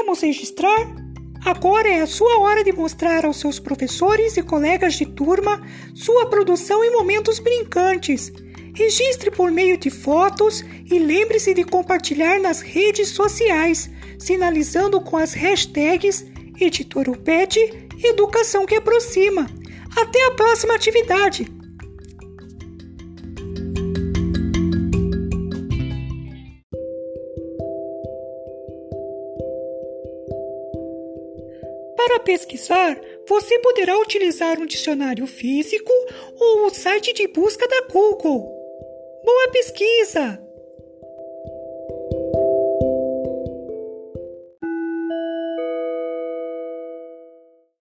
Vamos registrar? Agora é a sua hora de mostrar aos seus professores e colegas de turma sua produção em momentos brincantes. Registre por meio de fotos e lembre-se de compartilhar nas redes sociais, sinalizando com as hashtags EditoraPet e Educação que Aproxima. Até a próxima atividade! Para pesquisar, você poderá utilizar um dicionário físico ou o site de busca da Google. Boa pesquisa!